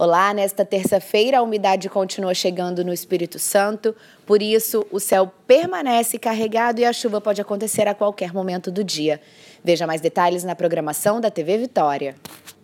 Olá, nesta terça-feira a umidade continua chegando no Espírito Santo, por isso o céu permanece carregado e a chuva pode acontecer a qualquer momento do dia. Veja mais detalhes na programação da TV Vitória.